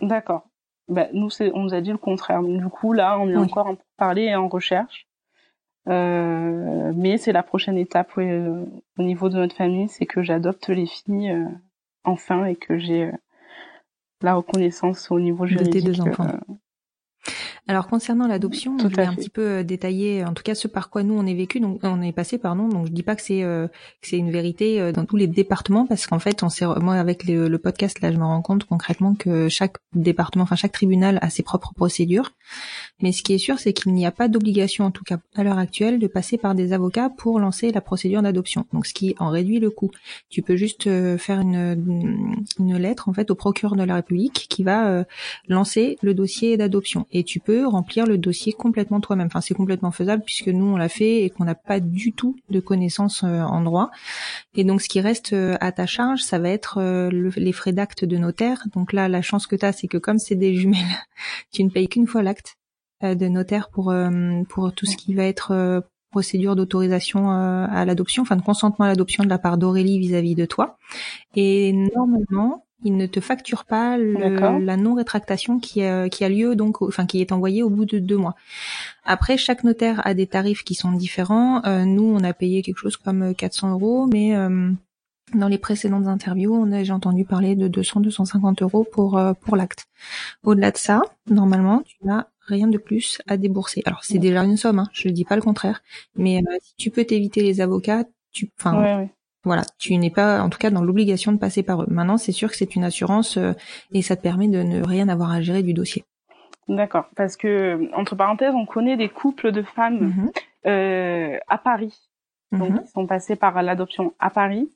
D'accord. Ben, nous, on nous a dit le contraire. Donc, du coup, là, on est Oui. encore en parler et en recherche. Euh, mais c'est la prochaine étape ouais, euh, au niveau de notre famille, c'est que j'adopte les filles euh, enfin et que j'ai euh, la reconnaissance au niveau De tes juridique. deux enfants. Euh, Alors concernant l'adoption, je vais un petit peu euh, détailler, en tout cas ce par quoi nous on est vécu, donc on est passé, pardon. Donc je dis pas que c'est euh, que c'est une vérité euh, dans tous les départements, parce qu'en fait, on s'est, moi avec le, le podcast là, je me rends compte concrètement que chaque département, enfin chaque tribunal a ses propres procédures. Mais ce qui est sûr, c'est qu'il n'y a pas d'obligation, en tout cas à l'heure actuelle, de passer par des avocats pour lancer la procédure d'adoption. Donc ce qui en réduit le coût. Tu peux juste euh, faire une, une lettre en fait au procureur de la République qui va euh, lancer le dossier d'adoption et tu peux remplir le dossier complètement toi-même. C'est complètement faisable puisque nous on l'a fait et qu'on n'a pas du tout de connaissances euh, en droit. Et donc, ce qui reste euh, à ta charge, ça va être euh, le- les frais d'acte de notaire. Donc là, la chance que tu as, c'est que comme c'est des jumelles, *laughs* tu ne payes qu'une fois l'acte de notaire pour pour tout ce qui va être procédure d'autorisation à l'adoption, enfin de consentement à l'adoption de la part d'Aurélie vis-à-vis de toi. Et normalement, il ne te facture pas le- la non-rétractation qui, a- qui a lieu donc, enfin qui est envoyée au bout de deux mois. Après, chaque notaire a des tarifs qui sont différents. Euh, nous, on a payé quelque chose comme 400 euros, mais euh, dans les précédentes interviews, on a j'ai entendu parler de 200-250 euros pour euh, pour l'acte. Au-delà de ça, normalement, tu n'as rien de plus à débourser. Alors, c'est déjà une somme, hein, je ne dis pas le contraire, mais euh, si tu peux t'éviter les avocats, tu, enfin, ouais, ouais. Voilà, tu n'es pas, en tout cas, dans l'obligation de passer par eux. Maintenant, c'est sûr que c'est une assurance euh, et ça te permet de ne rien avoir à gérer du dossier. D'accord. Parce que, entre parenthèses, on connaît des couples de femmes Mhm. euh, à Paris donc ils sont passés par l'adoption à Paris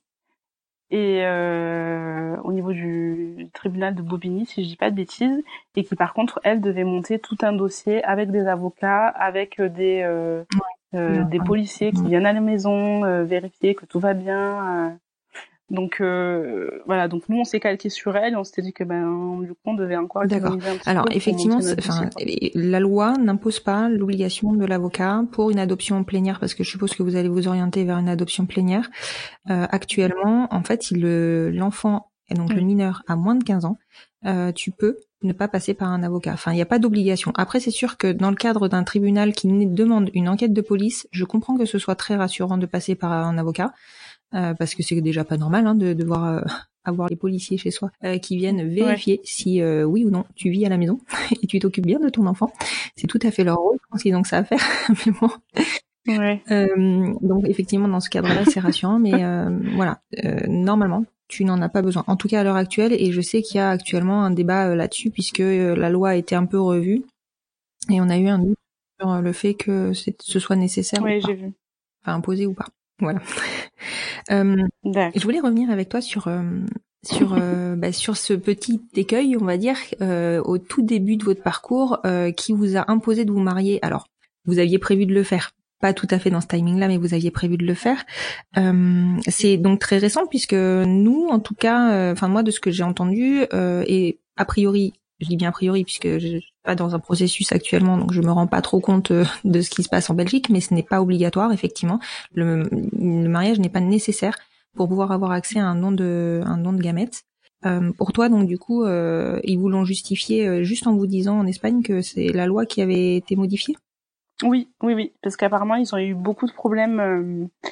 et euh, au niveau du tribunal de Bobigny, si je dis pas de bêtises, et qui par contre elles devaient monter tout un dossier avec des avocats, avec des euh, euh, des policiers qui viennent à la maison euh, vérifier que tout va bien. euh. Donc euh, voilà, donc nous on s'est calqué sur elles, et on s'était dit que ben du coup on devait encore D'accord. Alors effectivement, enfin, la loi n'impose pas l'obligation de l'avocat pour une adoption plénière, parce que je suppose que vous allez vous orienter vers une adoption plénière. Euh, actuellement, en fait, si le l'enfant et donc le mineur a moins de 15 ans, euh, tu peux ne pas passer par un avocat. Enfin, il n'y a pas d'obligation. Après, c'est sûr que dans le cadre d'un tribunal qui demande une enquête de police, je comprends que ce soit très rassurant de passer par un avocat, euh, parce que c'est déjà pas normal hein, de devoir euh, *laughs* avoir les policiers chez soi euh, qui viennent vérifier si euh, oui ou non tu vis à la maison *laughs* et tu t'occupes bien de ton enfant. C'est tout à fait leur rôle. Je pense qu'ils ont que ça à faire. *laughs* mais bon. Ouais. Euh, donc effectivement, dans ce cadre-là, c'est rassurant, mais euh, voilà, euh, normalement, tu n'en as pas besoin. En tout cas, à l'heure actuelle, et je sais qu'il y a actuellement un débat euh, là-dessus, puisque euh, la loi a été un peu revue, et on a eu un doute sur euh, le fait que ce soit nécessaire, Oui, ou pas. vu. enfin imposé ou pas. Voilà. *laughs* Euh, je voulais revenir avec toi sur euh, sur euh, *laughs* bah, sur ce petit écueil, on va dire, au tout début de votre parcours, qui vous a imposé de vous marier. Alors, vous aviez prévu de le faire, pas tout à fait dans ce timing-là, mais vous aviez prévu de le faire. Euh, c'est donc très récent puisque nous, en tout cas, euh, enfin moi de ce que j'ai entendu euh, et a priori, je dis bien a priori puisque je suis pas dans un processus actuellement, donc je me rends pas trop compte de ce qui se passe en Belgique, mais ce n'est pas obligatoire effectivement. Le, mariage n'est pas nécessaire pour pouvoir avoir accès à un don de un de gamètes. Pour toi, donc du coup, euh, ils vous l'ont justifié juste en vous disant en Espagne que c'est la loi qui avait été modifiée? Oui, oui, oui, parce qu'apparemment ils ont eu beaucoup de problèmes euh,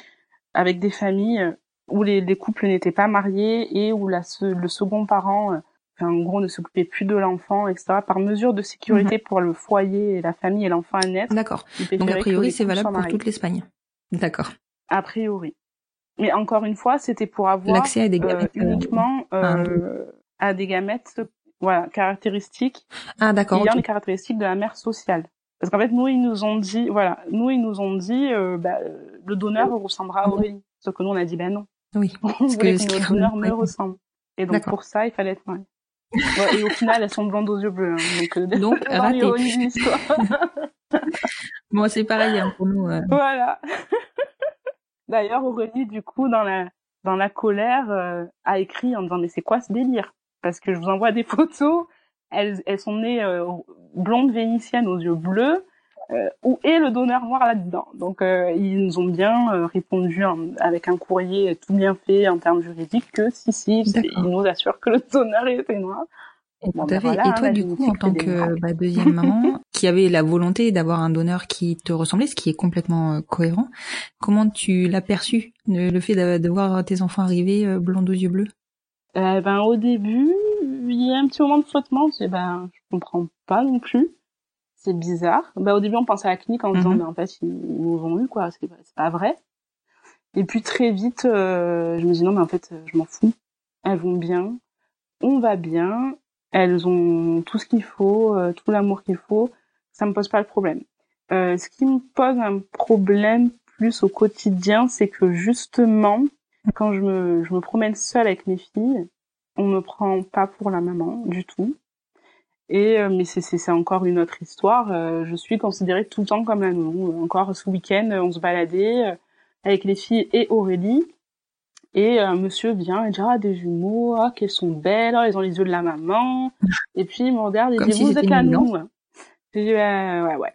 avec des familles où les, les couples n'étaient pas mariés et où la, le second parent, en gros, ne s'occupait plus de l'enfant, etc. Par mesure de sécurité mhm. pour le foyer et la famille et l'enfant à naître. D'accord. Donc a priori, c'est valable pour toute l'Espagne. D'accord. A priori. Mais encore une fois, c'était pour avoir l'accès à des gamètes uniquement euh, à des gamètes voilà, caractéristiques. Ah, d'accord. Ayant les caractéristiques de la mère sociale. Parce qu'en fait, nous, ils nous ont dit, voilà, nous, ils nous ont dit, euh, bah, le donneur ressemblera à Aurélie. Sauf que nous, on a dit, ben non. Oui. On voulait que, le donneur me ressemble. Et donc, pour ça, il fallait être. Ouais, et au final, elles sont blondes aux yeux bleus. Hein. Donc, euh, donc *laughs* raté. *laughs* bon, c'est pareil hein, pour nous. Euh. Voilà. *laughs* D'ailleurs, Aurélie, du coup, dans la dans la colère, euh, a écrit en disant mais c'est quoi ce délire? Parce que je vous envoie des photos. Elles, elles sont nées euh, blondes vénitiennes aux yeux bleus. Euh, où est le donneur noir là-dedans? Donc ils nous ont bien répondu avec un courrier tout bien fait en termes juridiques que si si, ils nous assurent que le donneur était noir. Et, ben et toi, du coup, en tant que bah, deuxième maman, qui avait la volonté d'avoir un donneur qui te ressemblait, ce qui est complètement euh, cohérent, comment tu l'as perçu, le, fait de, voir tes enfants arriver euh, blonds aux yeux bleus? Euh, Ben au début, il y a un petit moment de flottement. Je ben je comprends pas non plus. C'est bizarre. Ben, au début, on pensait à la clinique en disant, mais mhm. ben, en fait, ils, nous ont eu quoi. C'est pas vrai. Et puis très vite, je me dis non, mais en fait, je m'en fous. Elles vont bien, on va bien, elles ont tout ce qu'il faut, euh, tout l'amour qu'il faut. Ça me pose pas le problème. Euh, ce qui me pose un problème plus au quotidien, c'est que justement, quand je me, je me promène seule avec mes filles, on me prend pas pour la maman du tout. Et euh, mais c'est c'est encore une autre histoire. Euh, je suis considérée tout le temps comme la nounou. Encore ce week-end, on se baladait avec les filles et Aurélie. Et un monsieur vient et dit ah des jumeaux, ah qu'elles sont belles, ah, ils ont les yeux de la maman. *laughs* Et puis il me regarde et dit vous êtes la nous. J'ai dit ouais ouais ouais.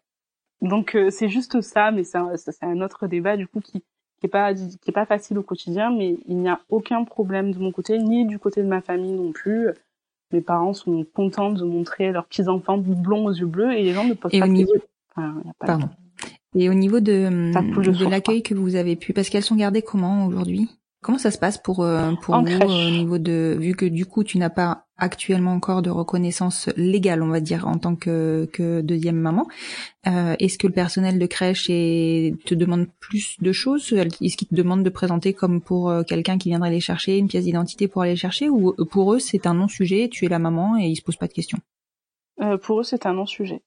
Donc euh, c'est juste ça, mais c'est c'est un autre débat du coup qui qui est pas qui est pas facile au quotidien, mais il n'y a aucun problème de mon côté ni du côté de ma famille non plus. Mes parents sont contents de montrer leurs petits enfants blonds aux yeux bleus et les gens ne posent pas de questions. Enfin, y a pas Pardon. Et au niveau de, de l'accueil que vous avez pu, parce qu'elles sont gardées comment aujourd'hui? Comment ça se passe pour euh, pour vous euh, au niveau de vu que du coup tu n'as pas actuellement encore de reconnaissance légale on va dire en tant que que deuxième maman euh, est-ce que le personnel de crèche te demande plus de choses? Est-ce qu'il te demande de présenter comme pour quelqu'un qui viendrait les chercher une pièce d'identité pour aller chercher? Ou pour eux c'est un non sujet tu es la maman et ils se posent pas de questions? Pour eux c'est un non sujet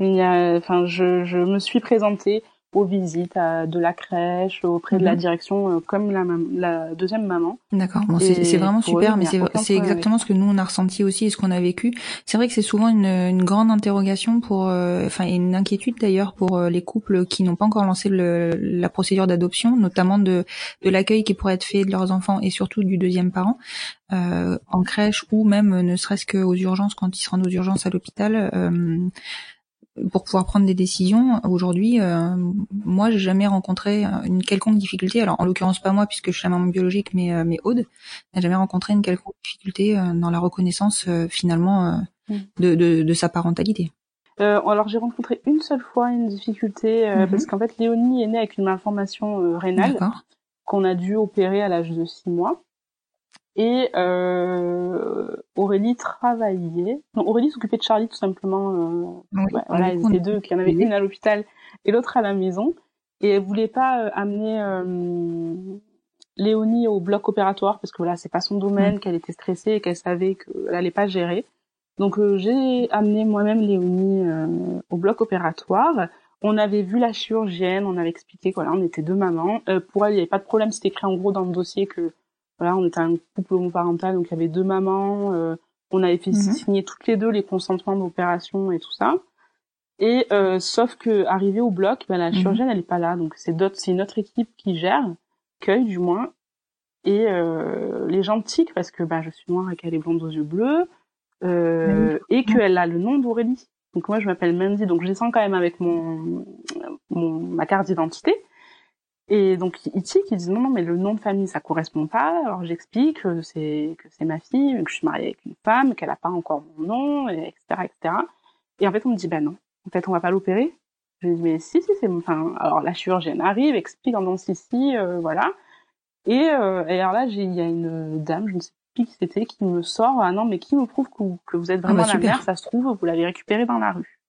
il y a enfin je je me suis présentée aux visites de la crèche, auprès de la mhm. direction, euh, comme la, la deuxième maman. D'accord, bon, c'est vraiment super, mais c'est exactement ce que nous on a ressenti aussi et ce qu'on a vécu. C'est vrai que c'est souvent une, une, grande interrogation pour, euh, enfin une inquiétude d'ailleurs pour euh, les couples qui n'ont pas encore lancé le, la procédure d'adoption, notamment de, de l'accueil qui pourrait être fait de leurs enfants et surtout du deuxième parent. Euh, en crèche ou même ne serait-ce qu'aux urgences quand ils se rendent aux urgences à l'hôpital pour pouvoir prendre des décisions. Aujourd'hui, euh, moi, j'ai jamais rencontré une quelconque difficulté. Alors, en l'occurrence, pas moi, puisque je suis la maman biologique, mais euh, mais Aude n'a jamais rencontré une quelconque difficulté euh, dans la reconnaissance finalement mm. de, de, de, sa parentalité. alors, j'ai rencontré une seule fois une difficulté mm-hmm. parce qu'en fait, Léonie est née avec une malformation rénale qu'on a dû opérer à l'âge de six mois. Et euh, Aurélie travaillait. Non, Aurélie s'occupait de Charlie tout simplement. Euh, ouais, voilà, ils étaient deux, qu'il y en avait une à l'hôpital et l'autre à la maison. Et elle voulait pas euh, amener euh, Léonie au bloc opératoire parce que voilà, c'est pas son domaine, qu'elle était stressée et qu'elle savait qu'elle allait pas gérer. Donc euh, j'ai amené moi-même Léonie au bloc opératoire. On avait vu la chirurgienne, on avait expliqué voilà, on était deux mamans. pour elle, il n'y avait pas de problème, c'était écrit en gros dans le dossier que voilà, on était un couple homoparental, donc il y avait deux mamans. Euh, on avait fait mhm. signer toutes les deux les consentements d'opération et tout ça. Et euh, sauf que arrivé au bloc, ben, la mhm. chirurgienne elle est pas là, donc c'est d'autres, c'est une autre équipe qui gère, cueille du moins. Et euh, les gens tiquent parce que ben, je suis noire et qu'elle est blonde aux yeux bleus euh, ah et qu'elle a le nom d'Aurélie. Donc moi je m'appelle Mandy, donc je descends quand même avec mon, mon ma carte d'identité. Et donc ils tiquent, ils disent non non mais le nom de famille ça correspond pas. Alors j'explique que c'est que c'est ma fille, que je suis mariée avec une femme, qu'elle a pas encore mon nom, et etc etc. Et en fait on me dit bah non, en fait on va pas l'opérer. Je dis mais si si c'est enfin alors la chirurgienne arrive, explique en disant si si euh, voilà. Et, euh, et alors là, il y a une dame, je ne sais plus qui c'était, qui me sort ah non mais qui me prouve que vous, que vous êtes Ah vraiment bah, la mère, ça se trouve vous l'avez récupérée dans la rue.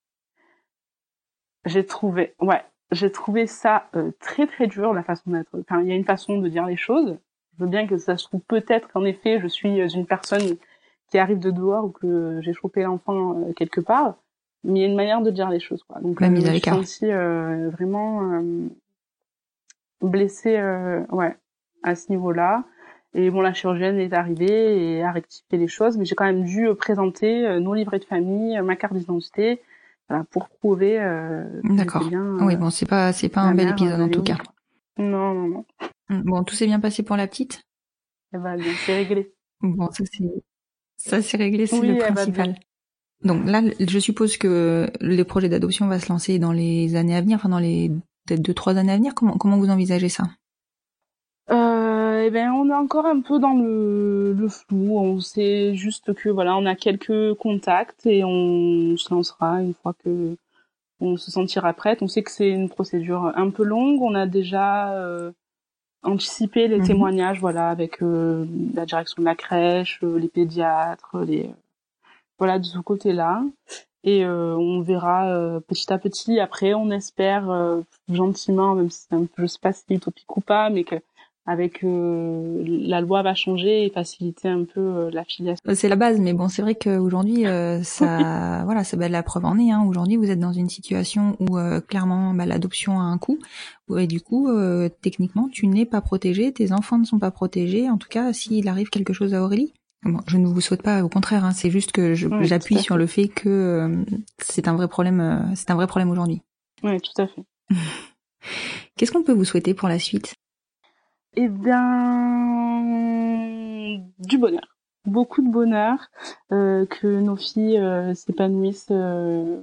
J'ai trouvé, ouais, j'ai trouvé ça euh, très très dur la façon d'être. Enfin, il y a une façon de dire les choses. Je veux bien que ça se trouve peut-être qu'en effet je suis une personne qui arrive de dehors ou que j'ai chopé l'enfant euh, quelque part, mais il y a une manière de dire les choses quoi. Donc La euh, mise je à me suis l'écart. euh, vraiment euh, blessée, euh, ouais, à ce niveau-là. Et bon, la chirurgienne est arrivée et a rectifié les choses, mais j'ai quand même dû euh, présenter euh, nos livrets de famille, euh, ma carte d'identité, voilà, pour prouver euh, D'accord. oui, euh, bon, c'est pas, c'est pas un bel épisode en tout cas. Non, non, non. Mm, Bon, tout s'est bien passé pour la petite? Elle va bien, c'est réglé. Bon, ça c'est, ça c'est réglé, c'est Oui, le va principal. Donc là, je suppose que le projet d'adoption va se lancer dans les années à venir, enfin dans les peut-être deux trois années à venir. Comment comment vous envisagez ça? Eh ben, on est encore un peu dans le, le flou. On sait juste que voilà, on a quelques contacts et on se lancera une fois que on se sentira prête. On sait que c'est une procédure un peu longue. On a déjà euh, anticipé les Mhm. témoignages, voilà, avec euh, la direction de la crèche, euh, les pédiatres, les voilà de ce côté-là. Et euh, on verra petit à petit. Après, on espère gentiment, même si c'est un peu, je sais pas si c'est utopique ou pas, mais que avec euh, la loi va changer et faciliter un peu euh, la filiation. Euh, C'est la base, mais bon, c'est vrai qu'aujourd'hui, euh, ça, voilà, c'est bah, la preuve en est. Hein. Aujourd'hui, vous êtes dans une situation où euh, clairement, bah, l'adoption a un coût, et du coup, euh, techniquement, tu n'es pas protégé, tes enfants ne sont pas protégés. En tout cas, s'il arrive quelque chose à Aurélie. Bon, je ne vous souhaite pas, au contraire. Hein, c'est juste que j'appuie sur le fait que euh, c'est un vrai problème. euh, c'est un vrai problème aujourd'hui. Oui, tout à fait. *laughs* Qu'est-ce qu'on peut vous souhaiter pour la suite? Eh bien, du bonheur. Beaucoup de bonheur, euh, que nos filles euh, s'épanouissent euh,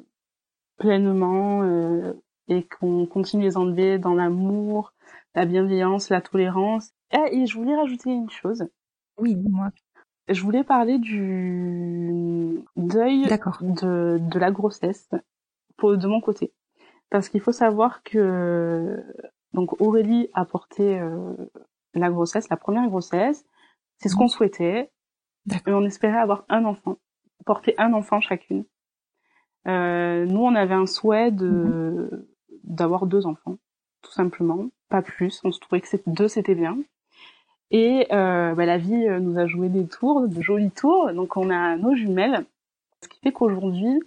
pleinement euh, et qu'on continue les enlever dans l'amour, la bienveillance, la tolérance. Ah, et je voulais rajouter une chose. Oui, dis-moi. Je voulais parler du deuil de, de la grossesse pour, de mon côté. Parce qu'il faut savoir que donc Aurélie a porté euh, la grossesse, la première grossesse. C'est ce qu'on souhaitait. Et on espérait avoir un enfant, porter un enfant chacune. Euh, nous, on avait un souhait de d'avoir deux enfants, tout simplement, pas plus. On se trouvait que deux c'était bien. Et euh, bah, la vie euh, nous a joué des tours, de jolis tours. Donc on a nos jumelles, ce qui fait qu'aujourd'hui,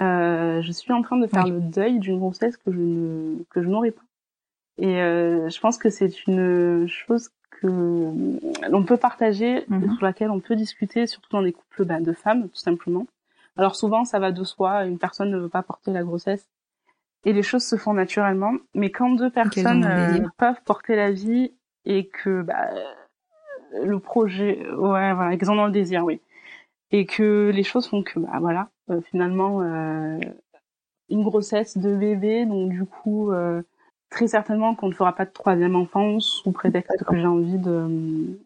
euh, je suis en train de faire Oui. le deuil d'une grossesse que je ne que je n'aurais pas. Et euh, je pense que c'est une chose que euh, l'on peut partager, Mhm. sur laquelle on peut discuter, surtout dans des couples bah, de femmes, tout simplement. Alors souvent, ça va de soi, une personne ne veut pas porter la grossesse, et les choses se font naturellement. Mais quand deux personnes euh, peuvent porter la vie et que bah, le projet, ouais, voilà, qu'ils en ont le désir, oui, et que les choses font que bah voilà, euh, finalement, euh, une grossesse de bébé, donc du coup. Euh, très certainement qu'on ne fera pas de troisième enfant sous prétexte que j'ai envie de,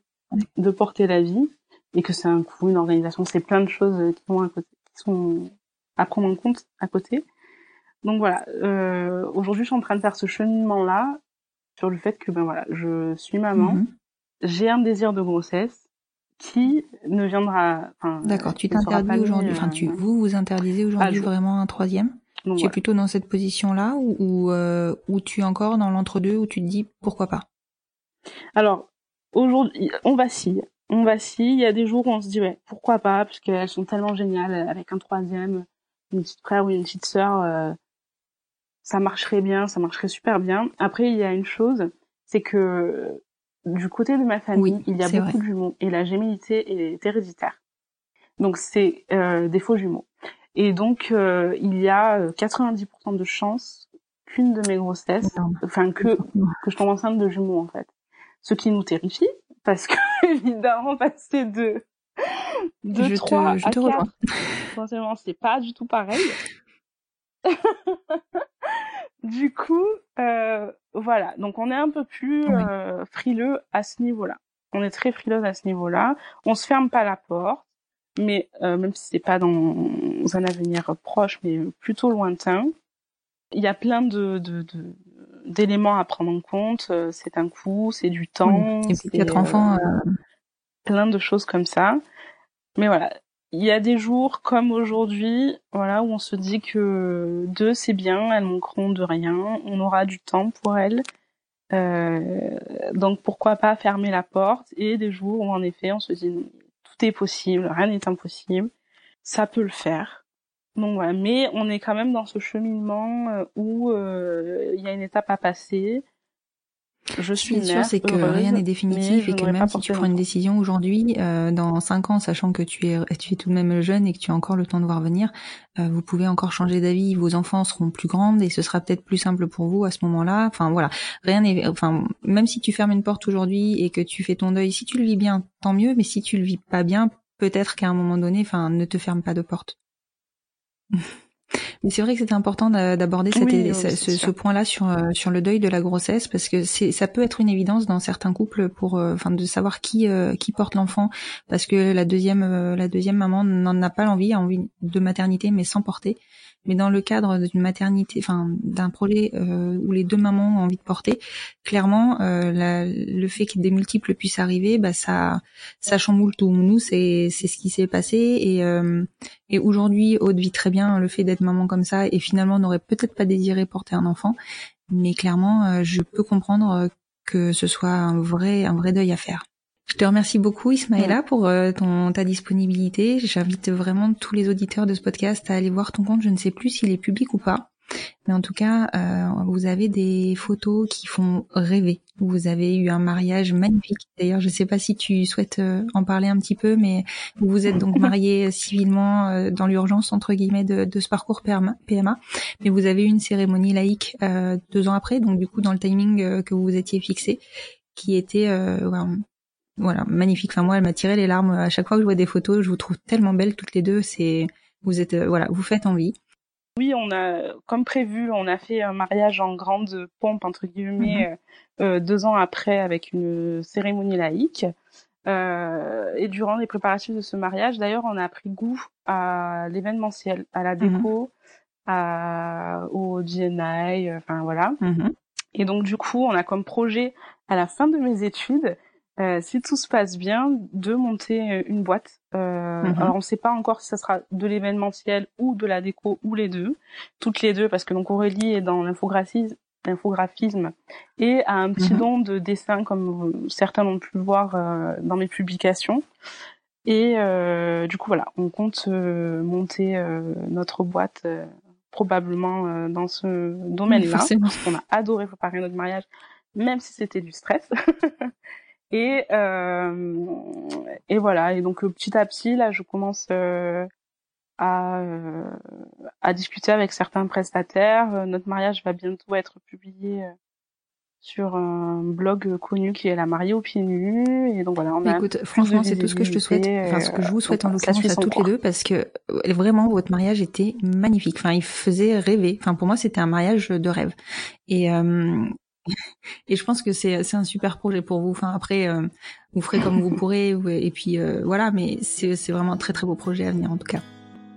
de porter la vie et que c'est un coût, une organisation, c'est plein de choses qui vont à côté, qui sont à prendre en compte à côté. Donc voilà, euh, aujourd'hui je suis en train de faire ce cheminement-là sur le fait que ben voilà, je suis maman, Mhm. j'ai un désir de grossesse qui ne viendra. D'accord, tu t'interdis aujourd'hui, euh, enfin tu vous vous interdisez aujourd'hui jour. vraiment un troisième? Donc Tu es plutôt dans cette position-là ou ou, euh, ou tu es encore dans l'entre-deux où tu te dis pourquoi pas? Alors, aujourd'hui, on vacille. On vacille. Il y a des jours où on se dit, ouais, pourquoi pas, parce qu'elles sont tellement géniales, avec un troisième, une petite frère ou une petite sœur, euh, ça marcherait bien, ça marcherait super bien. Après, il y a une chose, c'est que du côté de ma famille, Oui, il y a beaucoup vrai. de jumeaux, et la gémellité est héréditaire. Donc, c'est euh, des faux jumeaux. Et donc, euh, il y a euh, 90% de chances qu'une de mes grossesses, enfin que que je tombe enceinte de jumeaux en fait. Ce qui nous terrifie parce que *laughs* évidemment passer de de Je te- 3 je à te 4 rejoins. forcément c'est pas du tout pareil. *laughs* du coup euh, voilà, donc on est un peu plus euh, frileux à ce niveau-là. On est très frileuse à ce niveau-là. On se ferme pas la porte, mais euh, même si c'est pas dans un avenir proche, mais plutôt lointain, il y a plein de, d'éléments à prendre en compte. C'est un coût, c'est du temps. Et puis quatre enfants. Plein de choses comme ça. Mais voilà, il y a des jours comme aujourd'hui, voilà, où on se dit que deux c'est bien, elles manqueront de rien, on aura du temps pour elles. Euh, donc pourquoi pas fermer la porte et des jours où en effet on se dit tout est possible, rien n'est impossible, ça peut le faire. Donc voilà, mais on est quand même dans ce cheminement euh, où euh, il y a une étape à passer. Je suis sûr, c'est que rien n'est définitif et que même si tu prends une décision aujourd'hui, euh, dans cinq ans, sachant que tu es, tu es tout de même jeune et que tu as encore le temps de voir venir, euh, vous pouvez encore changer d'avis. Vos enfants seront plus grandes et ce sera peut-être plus simple pour vous à ce moment-là. Enfin voilà, rien n'est, enfin même si tu fermes une porte aujourd'hui et que tu fais ton deuil, si tu le vis bien, tant mieux. Mais si tu le vis pas bien, peut-être qu'à un moment donné, enfin, ne te ferme pas de porte. *laughs* Mais c'est vrai que c'était important d'aborder ce, point-là sur euh, sur le deuil de la grossesse parce que ça peut être une évidence dans certains couples pour euh, enfin de savoir qui euh, qui porte l'enfant parce que la deuxième la deuxième maman n'en a pas l'envie, a envie de maternité mais sans porter mais dans le cadre d'une maternité, enfin d'un projet euh, où les deux mamans ont envie de porter, clairement, euh, le fait que des multiples puissent arriver, bah ça, ça chamboule tout. Nous, c'est c'est ce qui s'est passé et euh, et aujourd'hui, Aude vit très bien le fait d'être maman comme ça et finalement n'aurait peut-être pas désiré porter un enfant, mais clairement, je peux comprendre que ce soit un vrai un vrai deuil à faire. Je te remercie beaucoup Ismaëla pour euh, ton ta disponibilité. J'invite vraiment tous les auditeurs de ce podcast à aller voir ton compte. Je ne sais plus s'il est public ou pas, mais en tout cas, euh, vous avez des photos qui font rêver. Vous avez eu un mariage magnifique. D'ailleurs, je ne sais pas si tu souhaites euh, en parler un petit peu, mais vous vous êtes donc *laughs* marié civilement dans l'urgence entre guillemets de, de, ce parcours PMA, mais vous avez eu une cérémonie laïque deux ans après, donc du coup dans le timing que vous vous étiez fixé, qui était voilà, magnifique. Enfin moi, elle m'a tiré les larmes à chaque fois que je vois des photos. Je vous trouve tellement belles toutes les deux. C'est, vous êtes, euh, voilà, vous faites envie. Oui, on a, comme prévu, on a fait un mariage en grande pompe entre guillemets mhm. euh, deux ans après avec une cérémonie laïque. Euh, et durant les préparatifs de ce mariage, d'ailleurs, on a pris goût à l'événementiel, à la mhm. déco, à, au GNI, enfin voilà. Mhm. Et donc du coup, on a comme projet à la fin de mes études euh, si tout se passe bien, de monter euh, une boîte. Euh, mhm. Alors on ne sait pas encore si ça sera de l'événementiel ou de la déco ou les deux, toutes les deux parce que donc Aurélie est dans l'infographisme et a un petit mhm. don de dessin comme certains l'ont pu le voir euh, dans mes publications. Et euh, du coup voilà, on compte monter notre boîte probablement dans ce domaine-là parce qu'on a adoré préparer notre mariage, même si c'était du stress. *laughs* Et, euh, et voilà. Et donc petit à petit, là, je commence euh, à, euh, à discuter avec certains prestataires. Notre mariage va bientôt être publié sur un blog connu qui est La mariée aux pieds nus. Et donc voilà. On a Écoute, franchement, c'est tout ce que je te souhaite. Enfin, ce que je vous souhaite en l'occurrence à toutes les deux, parce que vraiment votre mariage était magnifique. Enfin, il faisait rêver. Enfin, pour moi, c'était un mariage de rêve. Et et je pense que c'est c'est un super projet pour vous. Enfin après, euh, vous ferez comme vous pourrez et puis euh, voilà. Mais c'est c'est vraiment un très très beau projet à venir en tout cas.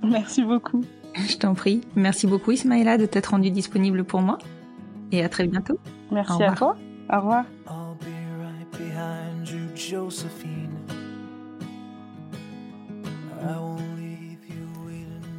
Merci beaucoup. Je t'en prie. Merci beaucoup Ismaïla de t'être rendu disponible pour moi et à très bientôt. Merci à toi. Au revoir.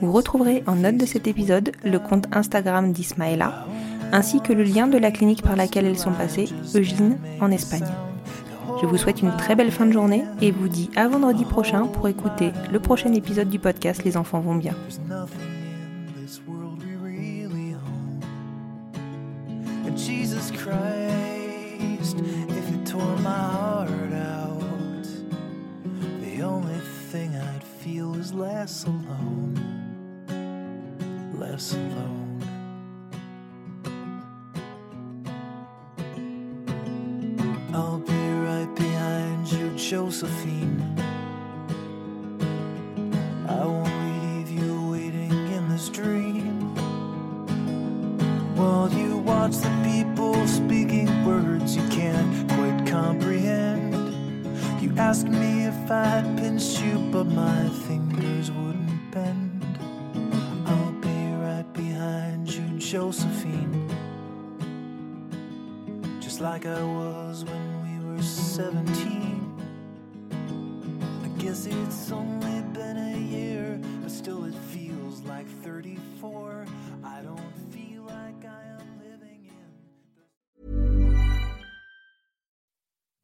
vous retrouverez en note de cet épisode le compte Instagram d'Ismaëla, ainsi que le lien de la clinique par laquelle elles sont passées, Eugène, en Espagne. Je vous souhaite une très belle fin de journée et vous dis à vendredi prochain pour écouter le prochain épisode du podcast Les enfants vont bien. I'll be right behind you, Josephine.